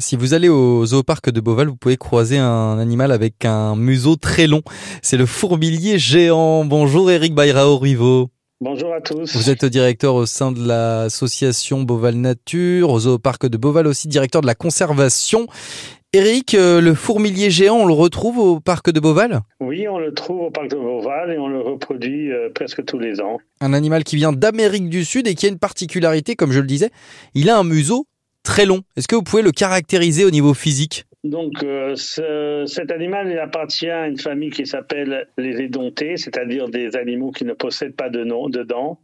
Si vous allez au zooparc de Beauval, vous pouvez croiser un animal avec un museau très long. C'est le fourmilier géant. Bonjour Eric Bayrao Ruivo. Bonjour à tous. Vous êtes directeur au sein de l'association Beauval Nature, au zooparc de Beauval aussi, directeur de la conservation. Eric, euh, le fourmilier géant, on le retrouve au parc de Beauval? Oui, on le trouve au parc de Beauval et on le reproduit euh, presque tous les ans. Un animal qui vient d'Amérique du Sud et qui a une particularité, comme je le disais, il a un museau très long. Est-ce que vous pouvez le caractériser au niveau physique? Donc, euh, ce, cet animal il appartient à une famille qui s'appelle les édontés, c'est-à-dire des animaux qui ne possèdent pas de, nom, de dents.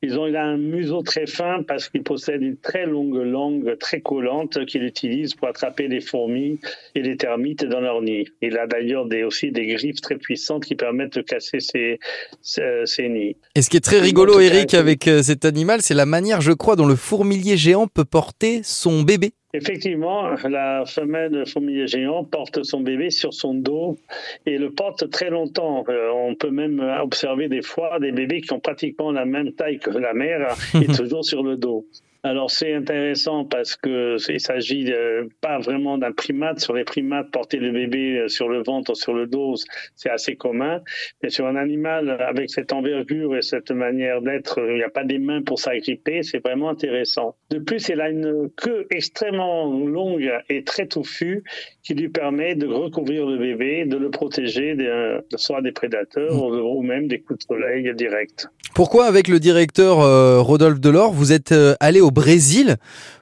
Ils ont il a un museau très fin parce qu'il possède une très longue langue très collante qu'il utilise pour attraper les fourmis et les termites dans leur nid. Il a d'ailleurs des, aussi des griffes très puissantes qui permettent de casser ses, ses, nids. Et ce qui est très rigolo, Eric, avec euh, cet animal, c'est la manière, je crois, dont le fourmilier géant peut porter son bébé. Effectivement, la femelle fourmilier géant porte son bébé sur son dos et le porte très longtemps. Euh, on peut même observer des fois des bébés qui ont pratiquement la même taille que la mère et toujours sur le dos. Alors c'est intéressant parce que il s'agit pas vraiment d'un primate. Sur les primates, porter le bébé euh, sur le ventre, sur le dos, c'est assez commun. Mais sur un animal avec cette envergure et cette manière d'être, il n'y a pas des mains pour s'agripper. C'est vraiment intéressant. De plus, il a une queue extrêmement longue et très touffue qui lui permet de recouvrir le bébé, de le protéger de, soit des prédateurs mmh. ou même des coups de soleil directs. Pourquoi, avec le directeur euh, Rodolphe Delors, vous êtes euh, allé au Brésil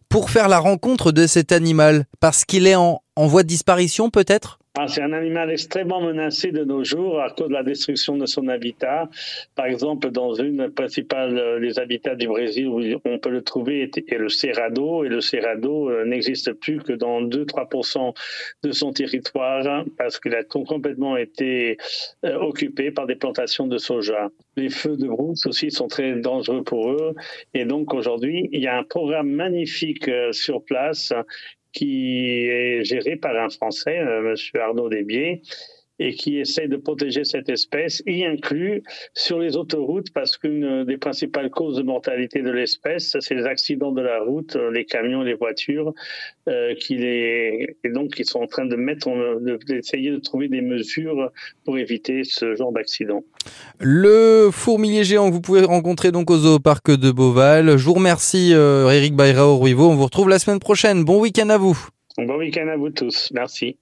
pour faire la rencontre de cet animal Parce qu'il est en voie de disparition, peut-être? C'est un animal extrêmement menacé de nos jours à cause de la destruction de son habitat. Par exemple, dans une principale des habitats du Brésil où on peut le trouver est le Cerrado et le Cerrado euh, n'existe plus que dans 2-3% de son territoire parce qu'il a complètement été euh, occupé par des plantations de soja. Les feux de brousse aussi sont très dangereux pour eux et donc aujourd'hui il y a un programme magnifique euh, sur place qui est géré par un Français, euh, M. Arnaud Desbiais, et qui essaie de protéger cette espèce, y inclut sur les autoroutes, parce qu'une des principales causes de mortalité de l'espèce, c'est les accidents de la route, les camions, les voitures, euh, qui les... et donc ils sont en train de mettre, d'essayer de trouver des mesures pour éviter ce genre d'accident. Le fourmilier géant que vous pouvez rencontrer donc au zooparc de Beauval. Je vous remercie euh, Eric Bayrao Ruivo. On vous retrouve la semaine prochaine. Bon week-end à vous. Bon week-end à vous tous. Merci.